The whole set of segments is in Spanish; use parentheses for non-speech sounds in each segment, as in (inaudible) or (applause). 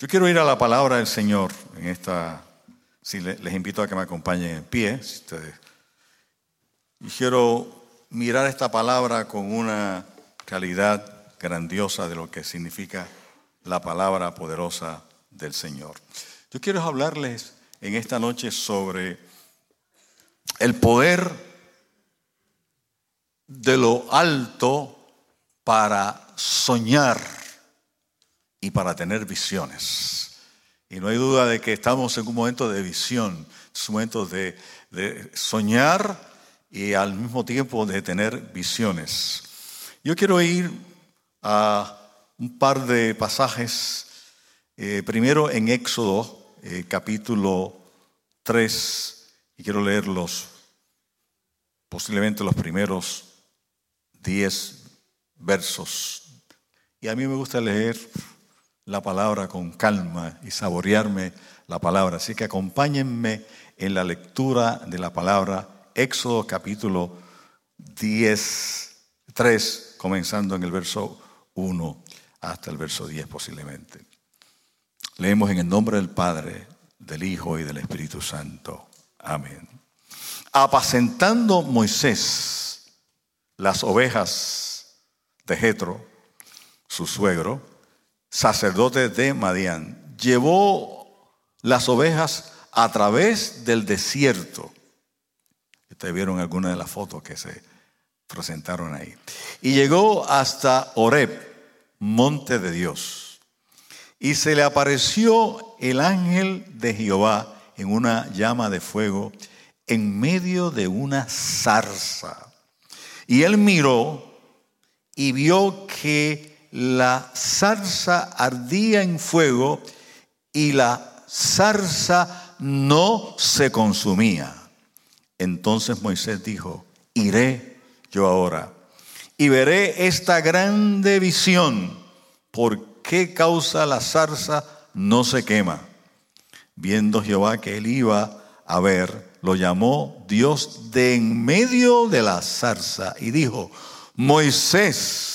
Yo quiero ir a la palabra del Señor en esta, si les invito a que me acompañen en pie, si ustedes. Y quiero mirar esta palabra con una realidad grandiosa de lo que significa la palabra poderosa del Señor. Yo quiero hablarles en esta noche sobre el poder de lo alto para soñar y para tener visiones. Y no hay duda de que estamos en un momento de visión, es un momento de, soñar y al mismo tiempo de tener visiones. Yo quiero ir a un par de pasajes, eh, primero en Éxodo, eh, capítulo 3, y quiero leerlos, posiblemente los primeros 10 versos. Y a mí me gusta leer la palabra con calma y saborearme la palabra. Así que acompáñenme en la lectura de la palabra Éxodo capítulo 10, 3, comenzando en el verso 1 hasta el verso 10 posiblemente. Leemos en el nombre del Padre, del Hijo y del Espíritu Santo. Amén. Apacentando Moisés las ovejas de Jetro, su suegro, sacerdote de Madián, llevó las ovejas a través del desierto. Ustedes vieron algunas de las fotos que se presentaron ahí. Y llegó hasta Oreb, monte de Dios. Y se le apareció el ángel de Jehová en una llama de fuego en medio de una zarza. Y él miró y vio que la zarza ardía en fuego y la zarza no se consumía. Entonces Moisés dijo, iré yo ahora y veré esta grande visión. ¿Por qué causa la zarza no se quema? Viendo Jehová que él iba a ver, lo llamó Dios de en medio de la zarza y dijo, Moisés,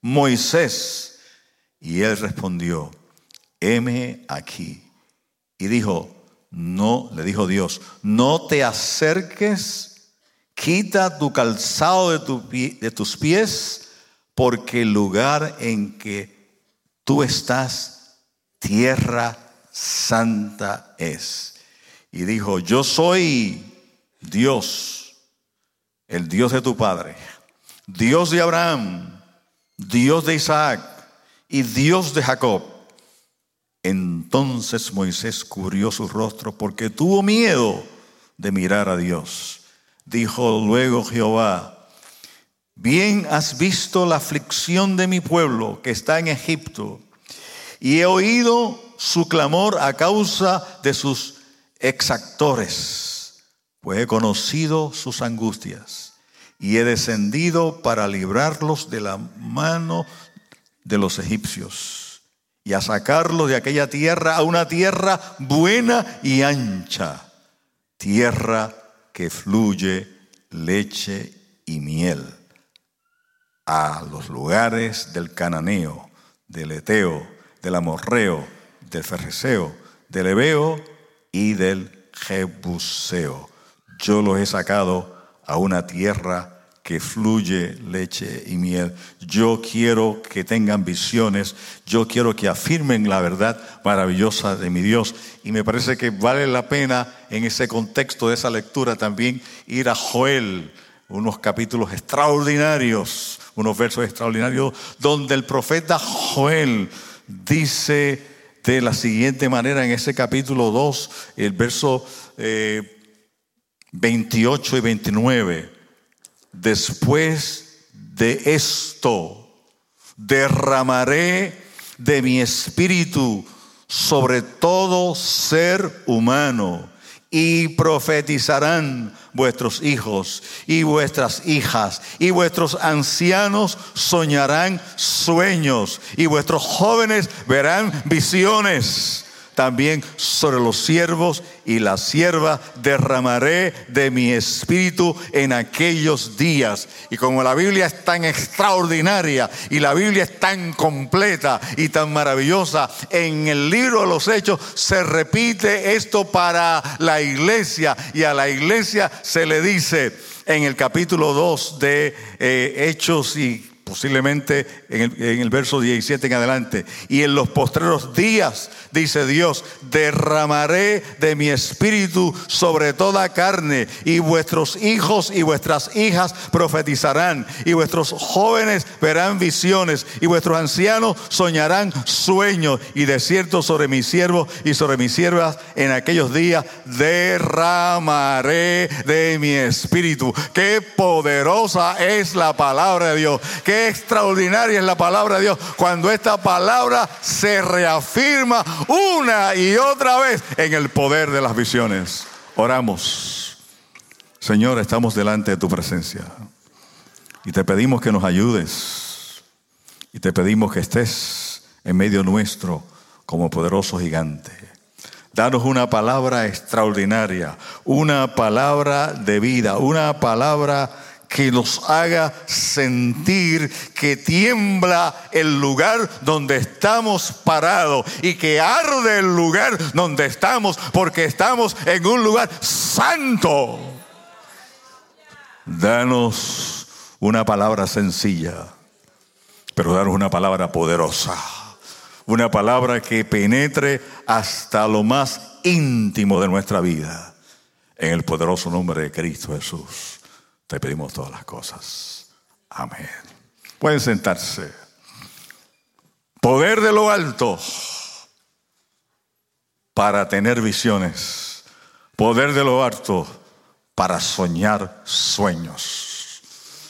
Moisés. Y él respondió, heme aquí. Y dijo, no, le dijo Dios, no te acerques, quita tu calzado de, de tus pies, porque el lugar en que tú estás, tierra santa es. Y dijo, yo soy Dios, el Dios de tu Padre, Dios de Abraham Dios de Isaac y Dios de Jacob. Entonces Moisés cubrió su rostro porque tuvo miedo de mirar a Dios. Dijo luego Jehová, bien has visto la aflicción de mi pueblo que está en Egipto, y he oído su clamor a causa de sus exactores, pues he conocido sus angustias y he descendido para librarlos de la mano de los egipcios y a sacarlos de aquella tierra a una tierra buena y ancha, tierra que fluye leche y miel, a los lugares del cananeo, del eteo, del amorreo, del ferreseo, del ebeo y del jebuseo. Yo los he sacado a una tierra que fluye leche y miel. Yo quiero que tengan visiones, yo quiero que afirmen la verdad maravillosa de mi Dios. Y me parece que vale la pena en ese contexto de esa lectura también ir a Joel, unos capítulos extraordinarios, unos versos extraordinarios, donde el profeta Joel dice de la siguiente manera en ese capítulo 2, el verso... Eh, 28 y 29. Después de esto, derramaré de mi espíritu sobre todo ser humano y profetizarán vuestros hijos y vuestras hijas y vuestros ancianos soñarán sueños y vuestros jóvenes verán visiones. También sobre los siervos y las siervas derramaré de mi espíritu en aquellos días. Y como la Biblia es tan extraordinaria y la Biblia es tan completa y tan maravillosa, en el libro de los Hechos se repite esto para la iglesia y a la iglesia se le dice en el capítulo 2 de eh, Hechos y posiblemente en el, en el, verso 17 en adelante. Y en los postreros días, dice Dios, derramaré de mi espíritu sobre toda carne, y vuestros hijos y vuestras hijas profetizarán, y vuestros jóvenes verán visiones, y vuestros ancianos soñarán sueños, y de cierto sobre mis siervos y sobre mis siervas en aquellos días derramaré de mi espíritu. Qué poderosa es la palabra de Dios. Qué extraordinaria es la palabra de Dios cuando esta palabra se reafirma una y otra vez en el poder de las visiones. Oramos. Señor, estamos delante de tu presencia y te pedimos que nos ayudes y te pedimos que estés en medio nuestro como poderoso gigante. Danos una palabra extraordinaria, una palabra de vida, una palabra que nos haga sentir que tiembla el lugar donde estamos parados y que arde el lugar donde estamos porque estamos en un lugar santo. Danos una palabra sencilla, pero danos una palabra poderosa. Una palabra que penetre hasta lo más íntimo de nuestra vida. En el poderoso nombre de Cristo Jesús. Te pedimos todas las cosas. Amén. Pueden sentarse. Poder de lo alto para tener visiones. Poder de lo alto para soñar sueños.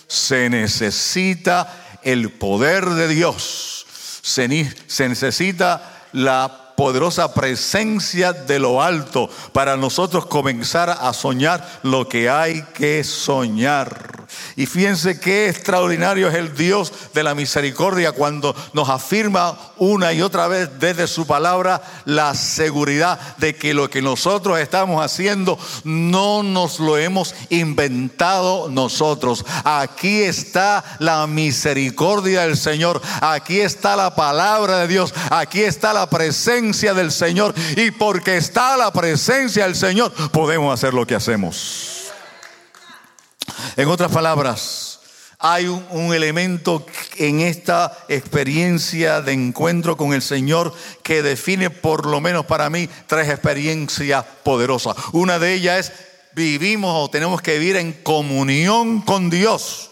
Se necesita el poder de Dios. Se, necesita la poderosa presencia de lo alto para nosotros comenzar a soñar lo que hay que soñar. Y fíjense qué extraordinario es el Dios de la misericordia cuando nos afirma una y otra vez desde su palabra la seguridad de que lo que nosotros estamos haciendo no nos lo hemos inventado nosotros. Aquí está la misericordia del Señor. Aquí está la palabra de Dios. Aquí está la presencia del Señor. Y porque está la presencia del Señor, podemos hacer lo que hacemos. En otras palabras, hay un, elemento en esta experiencia de encuentro con el Señor que define por lo menos para mí tres experiencias poderosas. Una de ellas es vivimos o tenemos que vivir en comunión con Dios.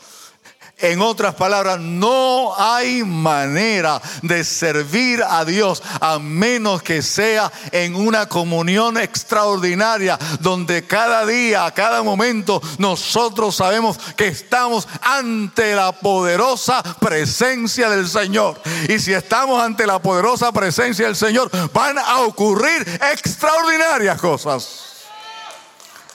En otras palabras, no hay manera de servir a Dios a menos que sea en una comunión extraordinaria donde cada día, cada momento, nosotros sabemos que estamos ante la poderosa presencia del Señor. Y si estamos ante la poderosa presencia del Señor, van a ocurrir extraordinarias cosas.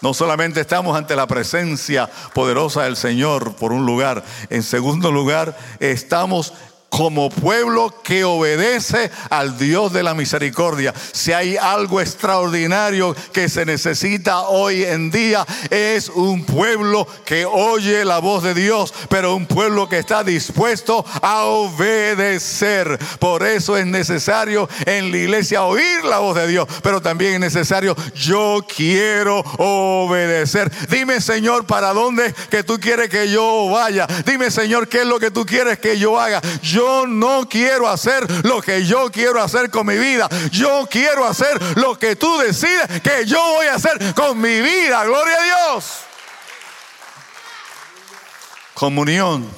No solamente estamos ante la presencia poderosa del Señor por un lugar, en segundo lugar estamos como pueblo que obedece al Dios de la misericordia. Si hay algo extraordinario que se necesita hoy en día, es un pueblo que oye la voz de Dios, pero un pueblo que está dispuesto a obedecer. Por eso es necesario en la iglesia oír la voz de Dios, pero también es necesario, yo quiero obedecer. Dime, Señor, ¿para dónde que tú quieres que yo vaya? Dime, Señor, ¿qué es lo que tú quieres que yo haga? Yo no quiero hacer lo que yo quiero hacer con mi vida. Yo quiero hacer lo que tú decides que yo voy a hacer con mi vida. Gloria a Dios. Comunión,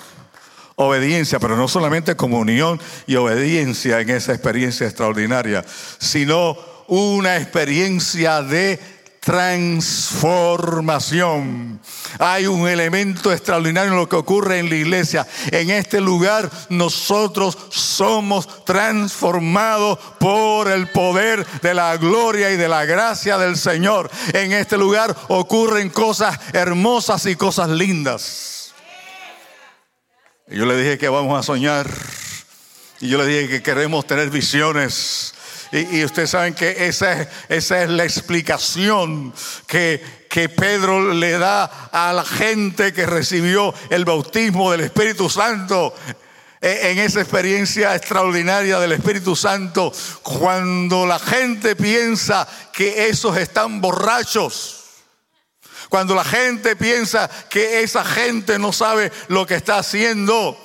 obediencia, pero no solamente comunión y obediencia en esa experiencia extraordinaria, sino una experiencia de transformación. Hay un elemento extraordinario en lo que ocurre en la iglesia. En este lugar nosotros somos transformados por el poder de la gloria y de la gracia del Señor. En este lugar ocurren cosas hermosas y cosas lindas. yo le dije que vamos a soñar. Y yo le dije que queremos tener visiones Y, ustedes saben que esa, esa es la explicación que, que Pedro le da a la gente que recibió el bautismo del Espíritu Santo. E, en esa experiencia extraordinaria del Espíritu Santo, cuando la gente piensa que esos están borrachos, cuando la gente piensa que esa gente no sabe lo que está haciendo,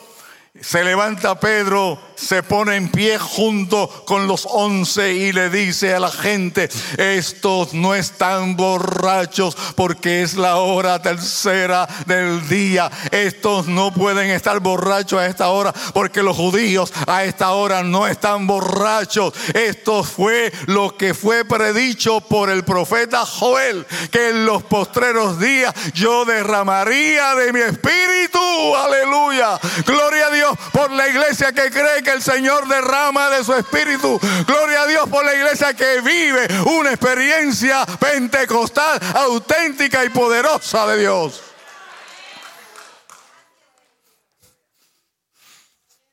se levanta Pedro se pone en pie junto con los once y le dice a la gente, estos no están borrachos porque es la hora tercera del día. Estos no pueden estar borrachos a esta hora porque los judíos a esta hora no están borrachos. Esto fue lo que fue predicho por el profeta Joel, que en los postreros días yo derramaría de mi espíritu. Aleluya. Gloria a Dios por la iglesia que cree que el Señor derrama de su espíritu. Gloria a Dios por la iglesia que vive una experiencia pentecostal auténtica y poderosa de Dios.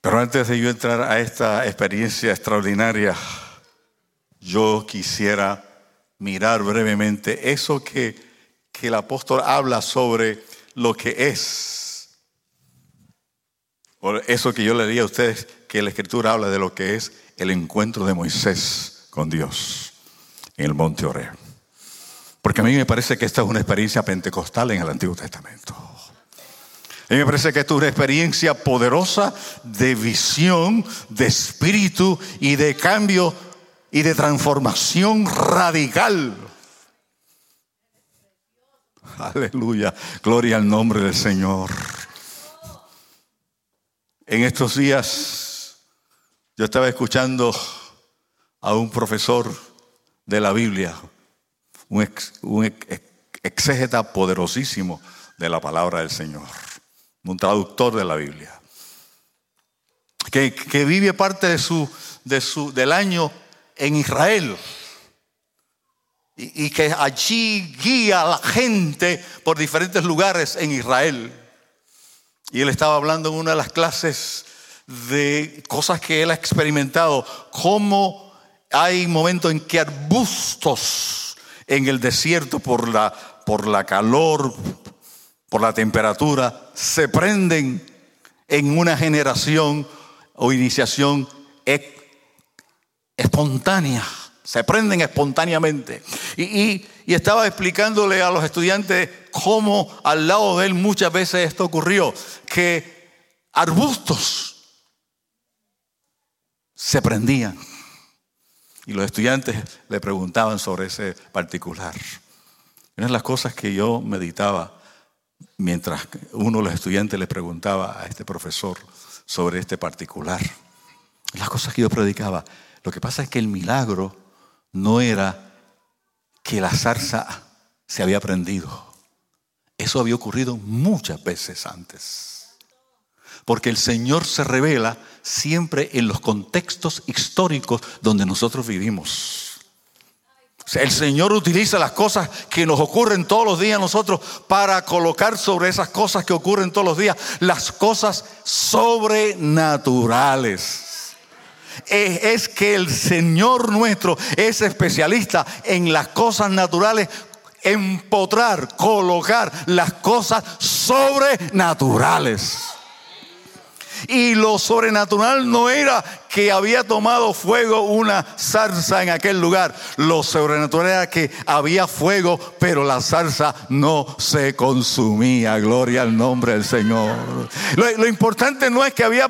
Pero antes de yo entrar a esta experiencia extraordinaria, yo quisiera mirar brevemente eso que, que el apóstol habla sobre lo que es por eso que yo le diría a ustedes que la escritura habla de lo que es el encuentro de Moisés con Dios en el monte Oreo. Porque a mí me parece que esta es una experiencia pentecostal en el Antiguo Testamento. A mí me parece que esta es una experiencia poderosa de visión, de espíritu y de cambio y de transformación radical. Aleluya, gloria al nombre del Señor. En estos días yo estaba escuchando a un profesor de la Biblia, un, exégeta poderosísimo de la palabra del Señor, un traductor de la Biblia, que, vive parte de su, de su, del año en Israel y, y que allí guía a la gente por diferentes lugares en Israel. Y él estaba hablando en una de las clases de cosas que él ha experimentado, cómo hay momentos en que arbustos en el desierto por la, por la calor, por la temperatura, se prenden en una generación o iniciación espontánea se prenden espontáneamente. Y, estaba explicándole a los estudiantes cómo al lado de él muchas veces esto ocurrió, que arbustos se prendían. Y los estudiantes le preguntaban sobre ese particular. Una de las cosas que yo meditaba mientras uno de los estudiantes le preguntaba a este profesor sobre este particular. Las cosas que yo predicaba. Lo que pasa es que el milagro no era que la zarza se había prendido. Eso había ocurrido muchas veces antes. Porque el Señor se revela siempre en los contextos históricos donde nosotros vivimos. el Señor utiliza las cosas que nos ocurren todos los días a nosotros para colocar sobre esas cosas que ocurren todos los días las cosas sobrenaturales es, que el Señor nuestro es especialista en las cosas naturales empotrar, colocar las cosas sobrenaturales. Y lo sobrenatural no era que había tomado fuego una zarza en aquel lugar. Lo sobrenatural era que había fuego, pero la zarza no se consumía. Gloria al nombre del Señor. Lo, importante no es que había,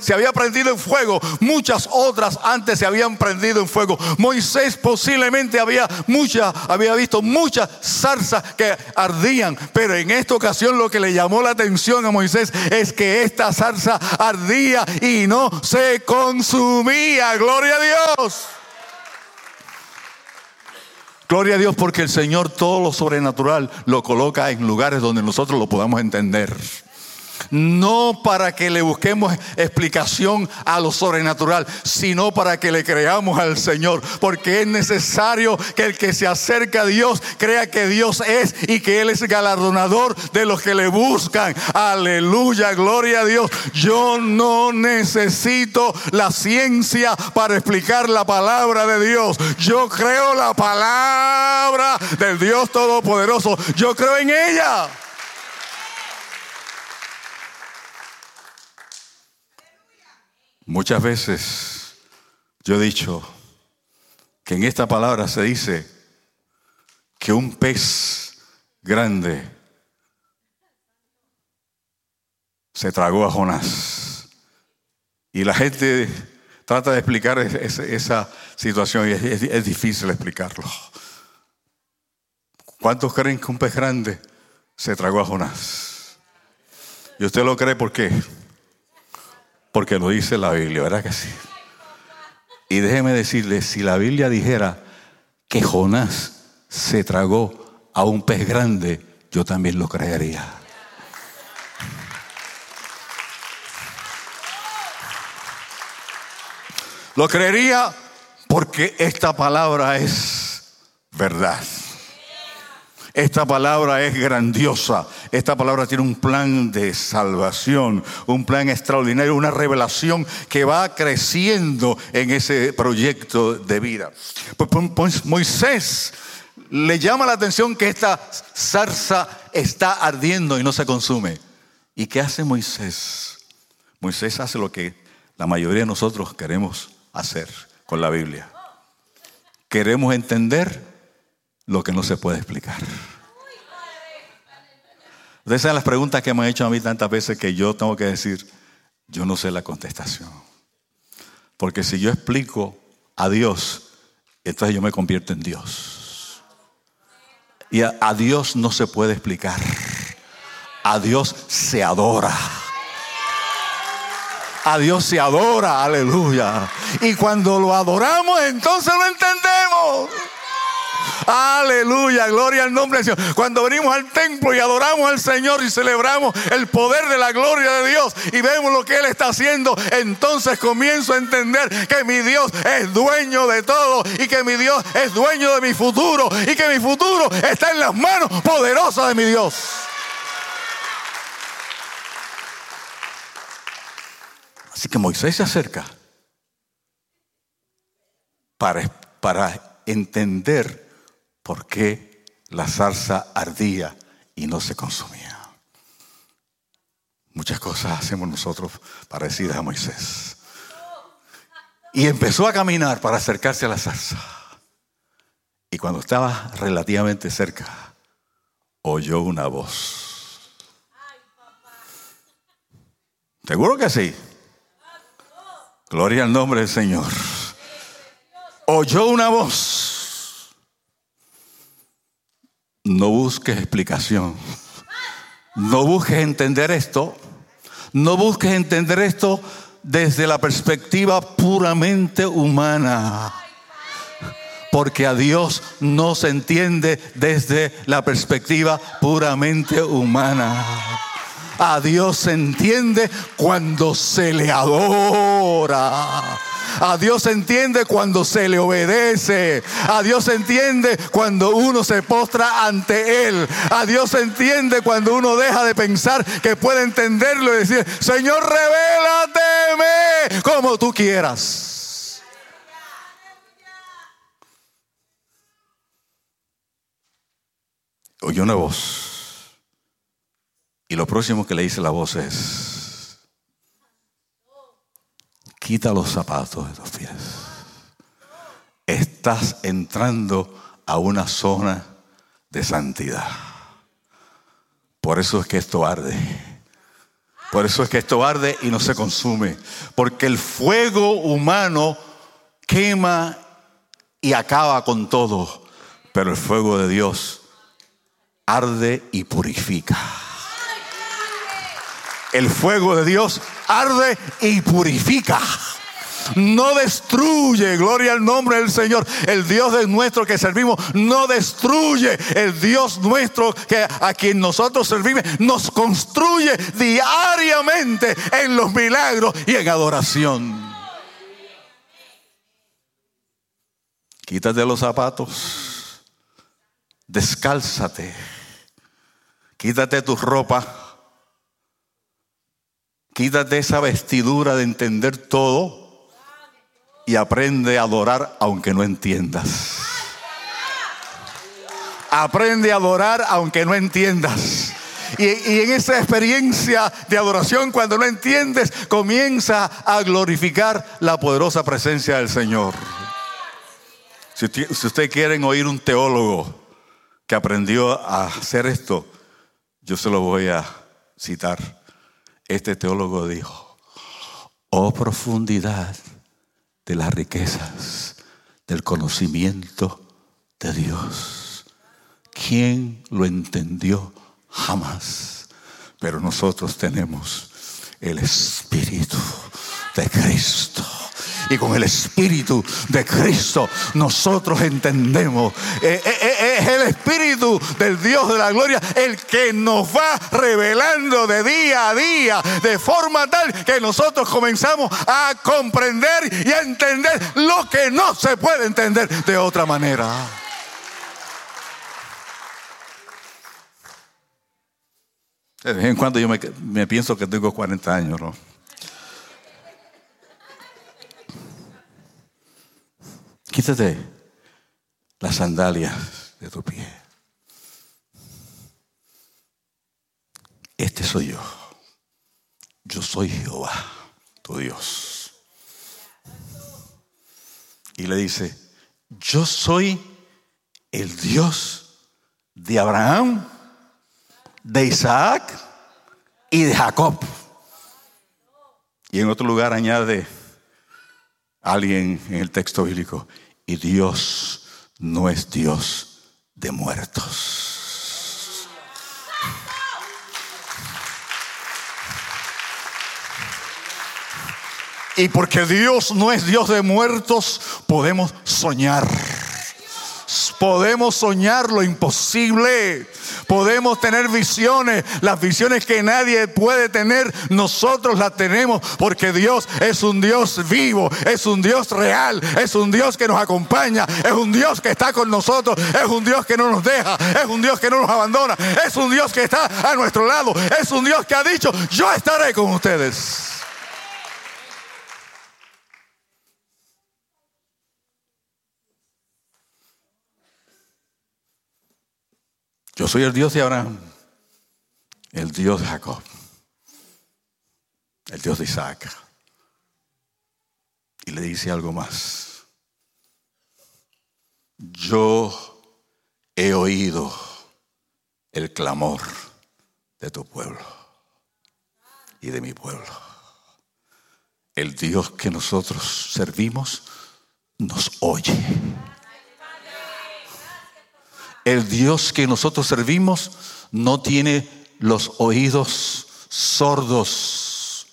se había prendido en fuego. Muchas otras antes se habían prendido en fuego. Moisés posiblemente había, mucha, había visto muchas zarzas que ardían. Pero en esta ocasión lo que le llamó la atención a Moisés es que esta zarza ardía y no se consumía consumía. Gloria a Dios. Gloria a Dios porque el Señor todo lo sobrenatural lo coloca en lugares donde nosotros lo podamos entender. No para que le busquemos explicación a lo sobrenatural, sino para que le creamos al Señor, porque es necesario que el que se acerca a Dios crea que Dios es y que Él es galardonador de los que le buscan. Aleluya, gloria a Dios. Yo no necesito la ciencia para explicar la palabra de Dios. Yo creo la palabra del Dios Todopoderoso. Yo creo en ella. Muchas veces yo he dicho que en esta palabra se dice que un pez grande se tragó a Jonás. Y la gente trata de explicar esa situación y es, difícil explicarlo. ¿Cuántos creen que un pez grande se tragó a Jonás? ¿Y usted lo cree por qué? Porque lo dice la Biblia, ¿verdad que sí? Y déjeme decirle, si la Biblia dijera que Jonás se tragó a un pez grande, yo también lo creería. Lo creería porque esta palabra es verdad. Esta palabra es grandiosa. Esta palabra tiene un plan de salvación, un plan extraordinario, una revelación que va creciendo en ese proyecto de vida. Pues, pues, pues Moisés le llama la atención que esta zarza está ardiendo y no se consume. ¿Y qué hace Moisés? Moisés hace lo que la mayoría de nosotros queremos hacer con la Biblia. Queremos entender lo que no se puede explicar. Ustedes saben las preguntas que me han hecho a mí tantas veces que yo tengo que decir, yo no sé la contestación. Porque si yo explico a Dios, entonces yo me convierto en Dios. Y a, a Dios no se puede explicar. A Dios se adora. A Dios se adora, aleluya. Y cuando lo adoramos, entonces lo entendemos. Aleluya, gloria al nombre de Dios. Cuando venimos al templo y adoramos al Señor y celebramos el poder de la gloria de Dios y vemos lo que Él está haciendo, entonces comienzo a entender que mi Dios es dueño de todo y que mi Dios es dueño de mi futuro y que mi futuro está en las manos poderosas de mi Dios. Así que Moisés se acerca para, para entender por qué la zarza ardía y no se consumía. Muchas cosas hacemos nosotros parecidas a Moisés. Y empezó a caminar para acercarse a la zarza. Y cuando estaba relativamente cerca, oyó una voz. ¿Seguro que sí? Gloria al nombre del Señor. Oyó una voz. No busques explicación. No busques entender esto. No busques entender esto desde la perspectiva puramente humana. Porque a Dios no se entiende desde la perspectiva puramente humana. A Dios se entiende cuando se le adora. A Dios se entiende cuando se le obedece. A Dios entiende cuando uno se postra ante Él. A Dios se entiende cuando uno deja de pensar que puede entenderlo y decir, Señor, revélateme como tú quieras. Oyó una voz. Y lo próximo que le dice la voz es, quita los zapatos de tus pies. Estás entrando a una zona de santidad. Por eso es que esto arde. Por eso es que esto arde y no se consume. Porque el fuego humano quema y acaba con todo. Pero el fuego de Dios arde y purifica. El fuego de Dios arde y purifica. no destruye, gloria al nombre del Señor. El Dios de nuestro que servimos no destruye. El Dios nuestro que a quien nosotros servimos nos construye diariamente en los milagros y en adoración. Quítate los zapatos, descálzate, quítate tu ropa Quítate esa vestidura de entender todo y aprende a adorar aunque no entiendas. Aprende a adorar aunque no entiendas. Y, en esa experiencia de adoración, cuando no entiendes, comienza a glorificar la poderosa presencia del Señor. Si, si ustedes quieren oír un teólogo que aprendió a hacer esto, yo se lo voy a citar. Este teólogo dijo, oh profundidad de las riquezas del conocimiento de Dios. ¿Quién lo entendió? Jamás. Pero nosotros tenemos el Espíritu de Cristo y con el Espíritu de Cristo nosotros entendemos. Eh, eh, eh, es el Espíritu del Dios de la gloria el que nos va revelando de día a día de forma tal que nosotros comenzamos a comprender y a entender lo que no se puede entender de otra manera. De vez en cuando yo me, pienso que tengo 40 años, ¿no? Quítate las sandalias de tu pie. Este soy yo. Yo soy Jehová, tu Dios. Y le dice, yo soy el Dios de Abraham, de Isaac y de Jacob. Y en otro lugar añade alguien en el texto bíblico, y Dios no es Dios de muertos. Y porque Dios no es Dios de muertos, podemos soñar. Podemos soñar lo imposible. Podemos tener visiones. Las visiones que nadie puede tener, nosotros las tenemos porque Dios es un Dios vivo, es un Dios real, es un Dios que nos acompaña, es un Dios que está con nosotros, es un Dios que no nos deja, es un Dios que no nos abandona, es un Dios que está a nuestro lado, es un Dios que ha dicho, yo estaré con ustedes. Yo soy el Dios de Abraham, el Dios de Jacob, el Dios de Isaac. Y le dice algo más. Yo he oído el clamor de tu pueblo y de mi pueblo. El Dios que nosotros servimos nos oye. El Dios que nosotros servimos no tiene los oídos sordos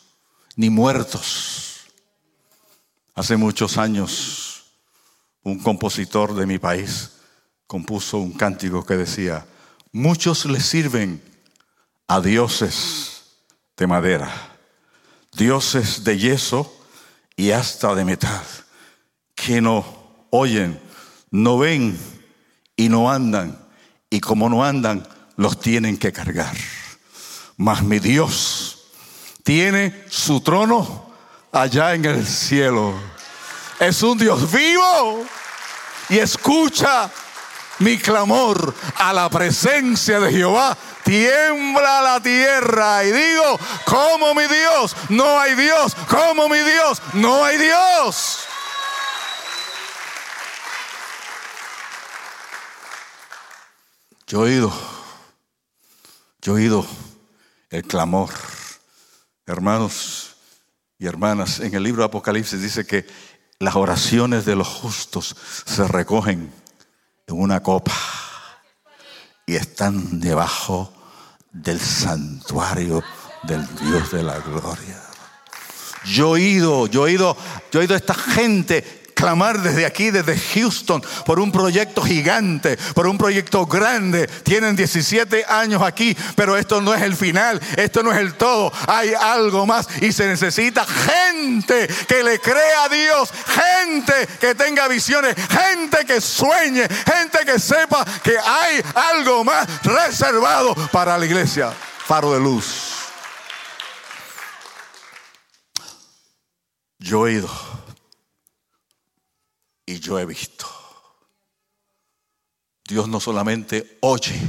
ni muertos. Hace muchos años, un compositor de mi país compuso un cántico que decía, muchos le sirven a dioses de madera, dioses de yeso y hasta de metal, que no oyen, no ven y no andan, y como no andan, los tienen que cargar. Mas mi Dios tiene su trono allá en el cielo. Es un Dios vivo y escucha mi clamor a la presencia de Jehová. Tiembla la tierra y digo, como mi Dios, no hay Dios, como mi Dios, no hay Dios. Yo he oído, yo he oído el clamor. Hermanos y hermanas, en el libro de Apocalipsis dice que las oraciones de los justos se recogen en una copa y están debajo del santuario del Dios de la gloria. Yo he ido, yo he ido, yo he ido a esta gente clamar desde aquí, desde Houston, por un proyecto gigante, por un proyecto grande. Tienen 17 años aquí, pero esto no es el final, esto no es el todo. Hay algo más y se necesita gente que le crea a Dios, gente que tenga visiones, gente que sueñe, gente que sepa que hay algo más reservado para la iglesia. Faro de luz. Yo he ido y yo he visto. Dios no solamente oye,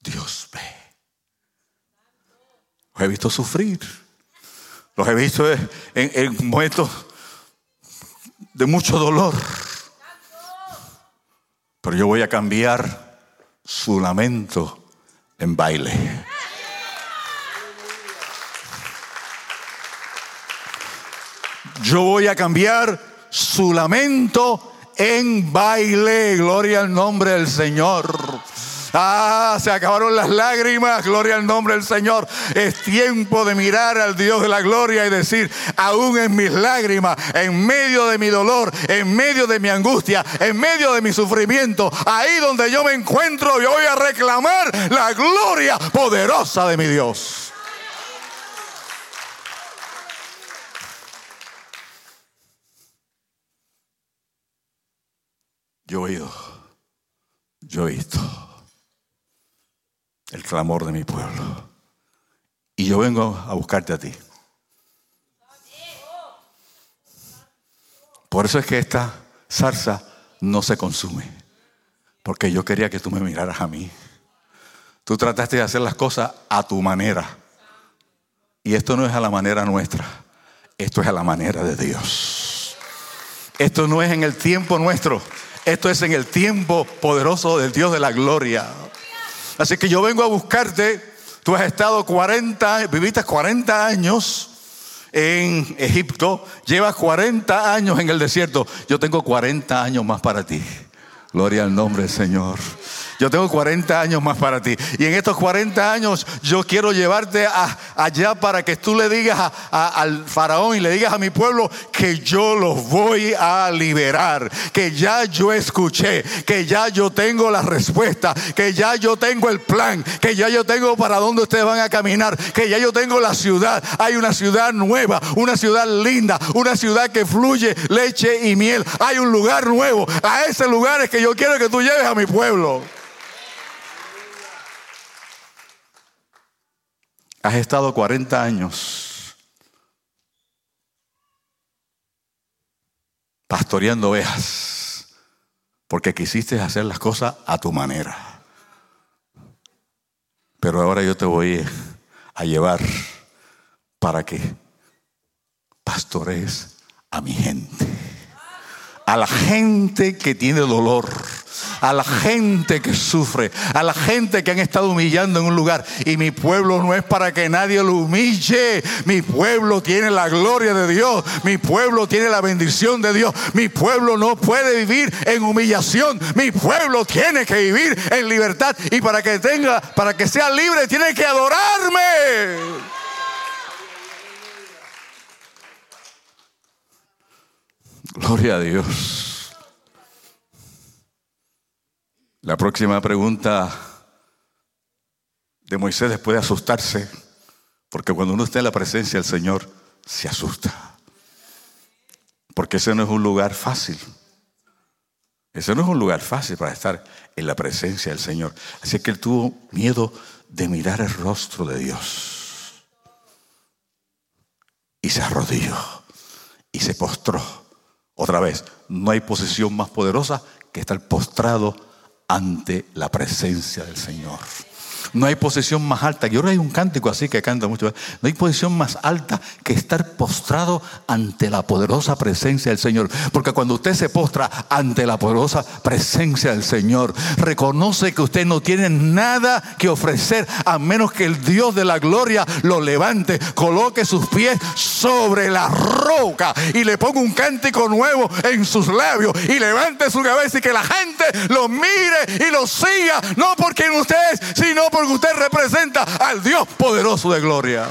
Dios ve. Los he visto sufrir, los he visto en, en momentos de mucho dolor. Pero yo voy a cambiar su lamento en baile. Yo voy a cambiar su lamento en baile. Gloria al nombre del Señor. Ah, se acabaron las lágrimas, gloria al nombre del Señor. Es tiempo de mirar al Dios de la gloria y decir, aún en mis lágrimas, en medio de mi dolor, en medio de mi angustia, en medio de mi sufrimiento, ahí donde yo me encuentro, yo voy a reclamar la gloria poderosa de mi Dios. Yo he oído, yo he visto el clamor de mi pueblo. Y yo vengo a buscarte a ti. Por eso es que esta zarza no se consume. Porque yo quería que tú me miraras a mí. Tú trataste de hacer las cosas a tu manera. Y esto no es a la manera nuestra. Esto es a la manera de Dios. Esto no es en el tiempo nuestro. Esto es en el tiempo poderoso del Dios de la gloria. Así que yo vengo a buscarte. Tú has estado 40, viviste 40 años en Egipto, llevas 40 años en el desierto. Yo tengo 40 años más para ti. Gloria al nombre del Señor. Yo tengo 40 años más para ti. Y en estos 40 años yo quiero llevarte allá para que tú le digas al faraón y le digas a mi pueblo que yo los voy a liberar. Que ya yo escuché, que ya yo tengo la respuesta, que ya yo tengo el plan, que ya yo tengo para dónde ustedes van a caminar, que ya yo tengo la ciudad. Hay una ciudad nueva, una ciudad linda, una ciudad que fluye leche y miel. Hay un lugar nuevo. A ese lugar es que yo quiero que tú lleves a mi pueblo. Has estado 40 años pastoreando ovejas porque quisiste hacer las cosas a tu manera. Pero ahora yo te voy a llevar para que pastorees a mi gente. A la gente que tiene dolor a la gente que sufre, a la gente que han estado humillando en un lugar. Y mi pueblo no es para que nadie lo humille. Mi pueblo tiene la gloria de Dios. Mi pueblo tiene la bendición de Dios. Mi pueblo no puede vivir en humillación. Mi pueblo tiene que vivir en libertad. Y para que tenga, para que sea libre, tiene que adorarme. Gloria a Dios. La próxima pregunta de Moisés puede asustarse, porque cuando uno está en la presencia del Señor, se asusta. Porque ese no es un lugar fácil. Ese no es un lugar fácil para estar en la presencia del Señor. Así que él tuvo miedo de mirar el rostro de Dios. Y se arrodilló y se postró. Otra vez, no hay posición más poderosa que estar postrado ante la presencia del Señor. No hay posición más alta. Y ahora hay un cántico así que canta mucho. No hay posición más alta que estar postrado ante la poderosa presencia del Señor. Porque cuando usted se postra ante la poderosa presencia del Señor, reconoce que usted no tiene nada que ofrecer a menos que el Dios de la gloria lo levante, coloque sus pies sobre la roca y le ponga un cántico nuevo en sus labios y levante su cabeza y que la gente lo mire y lo siga, no porque ustedes, sino porque porque usted representa al Dios poderoso de gloria.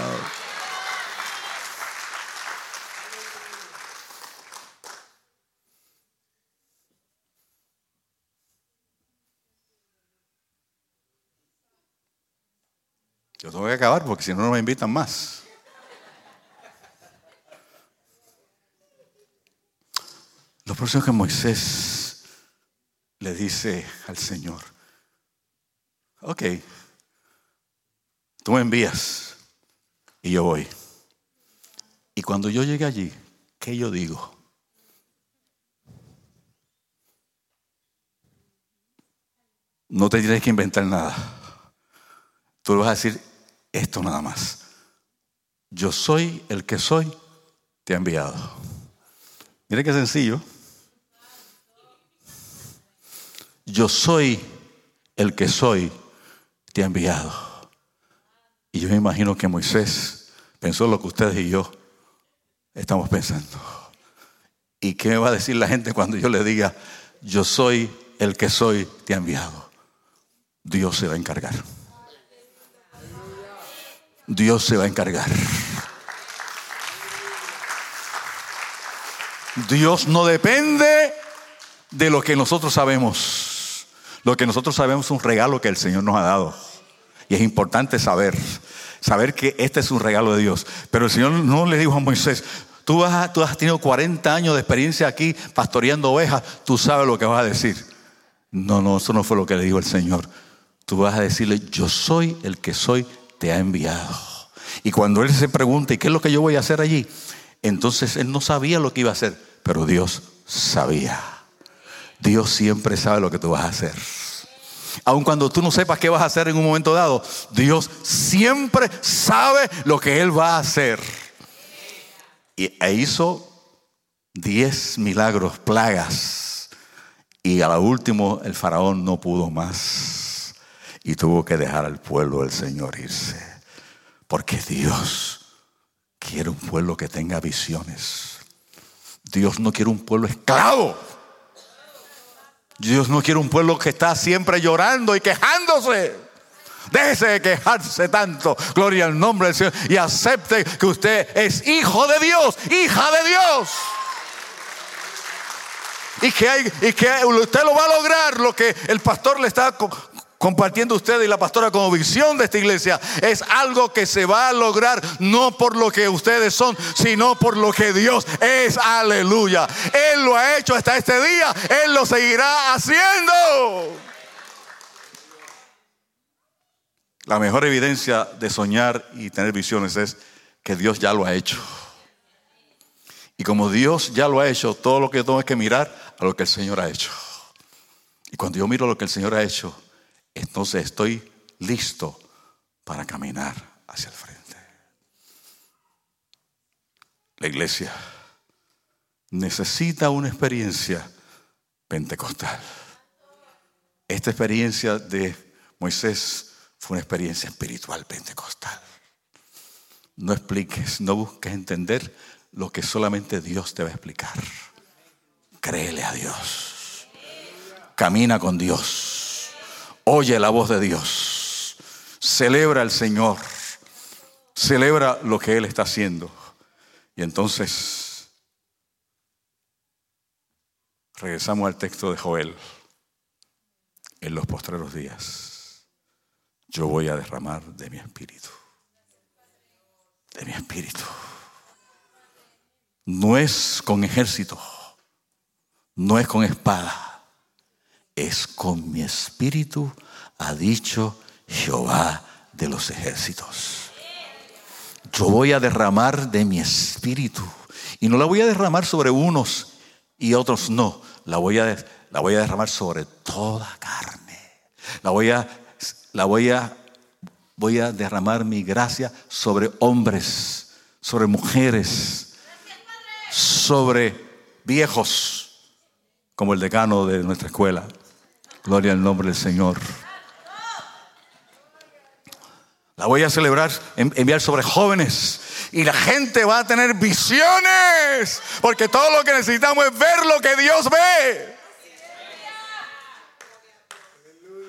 Yo tengo que acabar porque si no, no me invitan más. Lo próximo que Moisés le dice al Señor, ok, tú me envías y yo voy. Y cuando yo llegue allí, ¿qué yo digo? No te tienes que inventar nada. Tú le vas a decir esto nada más. Yo soy el que soy, te ha enviado. Mire qué sencillo. Yo soy el que soy, te ha enviado. Y yo me imagino que Moisés pensó lo que ustedes y yo estamos pensando. ¿Y qué me va a decir la gente cuando yo le diga, yo soy el que soy, te ha enviado? Dios se va a encargar. Dios se va a encargar. Dios no depende de lo que nosotros sabemos. Lo que nosotros sabemos es un regalo que el Señor nos ha dado. Y es importante saber, saber que este es un regalo de Dios. Pero el Señor no le dijo a Moisés, tú has, tú has tenido 40 años de experiencia aquí pastoreando ovejas, tú sabes lo que vas a decir. No, no, eso no fue lo que le dijo el Señor. Tú vas a decirle, yo soy el que soy te ha enviado. Y cuando él se pregunta, ¿y qué es lo que yo voy a hacer allí? Entonces él no sabía lo que iba a hacer, pero Dios sabía. Dios siempre sabe lo que tú vas a hacer. Aun cuando tú no sepas qué vas a hacer en un momento dado, Dios siempre sabe lo que Él va a hacer. E hizo diez milagros, plagas. Y a lo último el faraón no pudo más y tuvo que dejar al pueblo del Señor irse. Porque Dios quiere un pueblo que tenga visiones. Dios no quiere un pueblo esclavo. Dios no quiere un pueblo que está siempre llorando y quejándose. Déjese de quejarse tanto. Gloria al nombre del Señor. Y acepte que usted es hijo de Dios, hija de Dios. Y que, y que usted lo va a lograr lo que el pastor le está compartiendo usted y la pastora como visión de esta iglesia es algo que se va a lograr no por lo que ustedes son, sino por lo que Dios es. Aleluya. Él lo ha hecho hasta este día, Él lo seguirá haciendo. La mejor evidencia de soñar y tener visiones es que Dios ya lo ha hecho. Y como Dios ya lo ha hecho, todo lo que tengo es que mirar a lo que el Señor ha hecho. Y cuando yo miro lo que el Señor ha hecho, entonces estoy listo para caminar hacia el frente. La iglesia necesita una experiencia pentecostal. Esta experiencia de Moisés fue una experiencia espiritual pentecostal. No expliques, no busques entender lo que solamente Dios te va a explicar. Créele a Dios. Camina con Dios Oye la voz de Dios. Celebra al Señor. Celebra lo que Él está haciendo. Y entonces regresamos al texto de Joel. En los postreros días yo voy a derramar de mi espíritu. De mi espíritu. No es con ejército. No es con espada es con mi espíritu, ha dicho Jehová de los ejércitos. Yo voy a derramar de mi espíritu. Y no la voy a derramar sobre unos y otros no. La voy a, la voy a derramar sobre toda carne. La voy a, la voy a, voy a derramar mi gracia sobre hombres, sobre mujeres, sobre viejos, como el decano de nuestra escuela. Gloria al nombre del Señor. La voy a celebrar, enviar sobre jóvenes. Y la gente va a tener visiones. Porque todo lo que necesitamos es ver lo que Dios ve.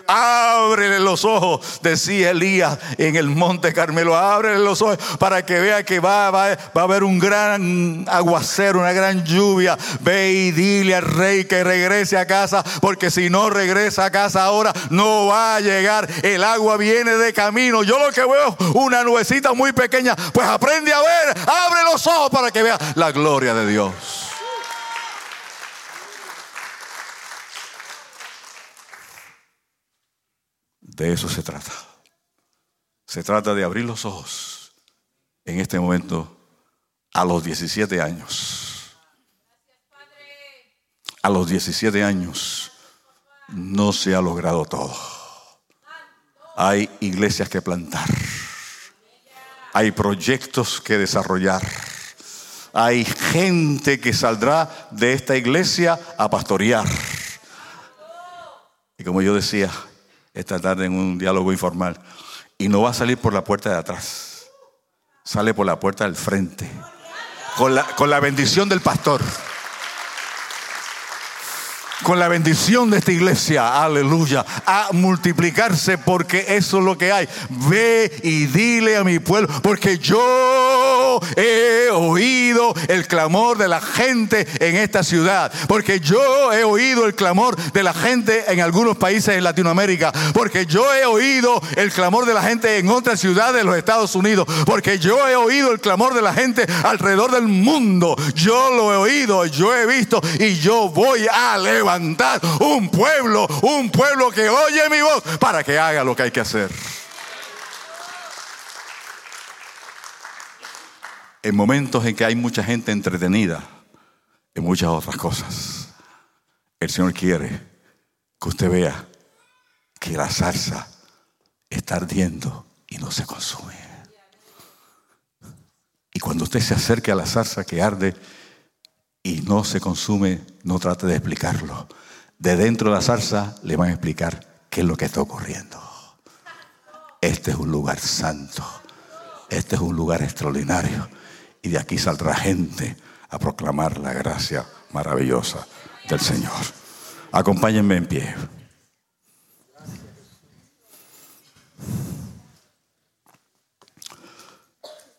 Ábrele los ojos, decía Elías en el monte Carmelo, ábrele los ojos para que vea que va, a haber un gran aguacero, una gran lluvia. Ve y dile al rey que regrese a casa, porque si no regresa a casa ahora, no va a llegar. El agua viene de camino. Yo lo que veo, una nubecita muy pequeña, pues aprende a ver, abre los ojos para que vea la gloria de Dios. De eso se trata. Se trata de abrir los ojos en este momento a los 17 años. A los 17 años no se ha logrado todo. Hay iglesias que plantar. Hay proyectos que desarrollar. Hay gente que saldrá de esta iglesia a pastorear. Y como yo decía esta tarde en un diálogo informal, y no va a salir por la puerta de atrás, sale por la puerta del frente, con la, con la bendición del pastor con la bendición de esta iglesia, aleluya, a multiplicarse porque eso es lo que hay. Ve y dile a mi pueblo, porque yo he oído el clamor de la gente en esta ciudad, porque yo he oído el clamor de la gente en algunos países de Latinoamérica, porque yo he oído el clamor de la gente en otras ciudades de los Estados Unidos, porque yo he oído el clamor de la gente alrededor del mundo. Yo lo he oído, yo he visto y yo voy a levantar levantar un pueblo, un pueblo que oye mi voz para que haga lo que hay que hacer. En momentos en que hay mucha gente entretenida en muchas otras cosas, el Señor quiere que usted vea que la salsa está ardiendo y no se consume. Y cuando usted se acerque a la salsa que arde, y no se consume, no trate de explicarlo. De dentro de la zarza le van a explicar qué es lo que está ocurriendo. Este es un lugar santo. Este es un lugar extraordinario. Y de aquí saldrá gente a proclamar la gracia maravillosa del Señor. Acompáñenme en pie.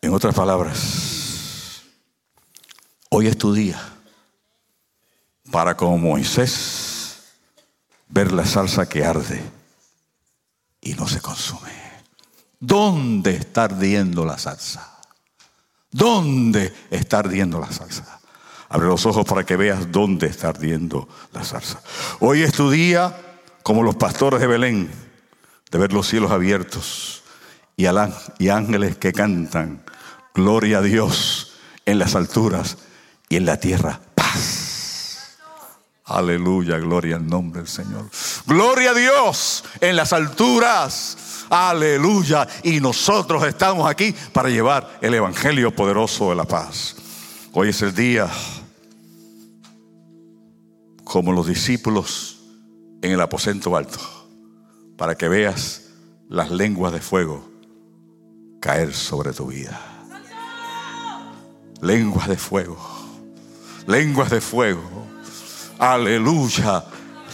En otras palabras, hoy es tu día para como Moisés ver la salsa que arde y no se consume. ¿Dónde está ardiendo la salsa? ¿Dónde está ardiendo la salsa? Abre los ojos para que veas dónde está ardiendo la salsa. Hoy es tu día, como los pastores de Belén, de ver los cielos abiertos y, ángeles que cantan, gloria a Dios en las alturas y en la tierra, paz Aleluya, gloria al nombre del Señor. Gloria a Dios en las alturas. Aleluya. Y nosotros estamos aquí para llevar el Evangelio poderoso de la paz. Hoy es el día, como los discípulos en el aposento alto, para que veas las lenguas de fuego caer sobre tu vida. Lenguas de fuego. Lenguas de fuego Aleluya.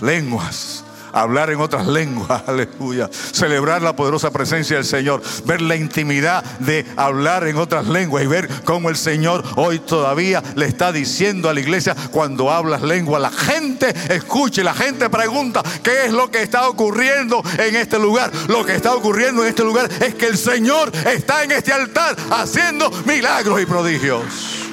Lenguas. Hablar en otras lenguas, (laughs) aleluya. Celebrar la poderosa presencia del Señor. Ver la intimidad de hablar en otras lenguas y ver cómo el Señor hoy todavía le está diciendo a la iglesia cuando hablas lengua. La gente escucha y la gente pregunta qué es lo que está ocurriendo en este lugar. Lo que está ocurriendo en este lugar es que el Señor está en este altar haciendo milagros y prodigios.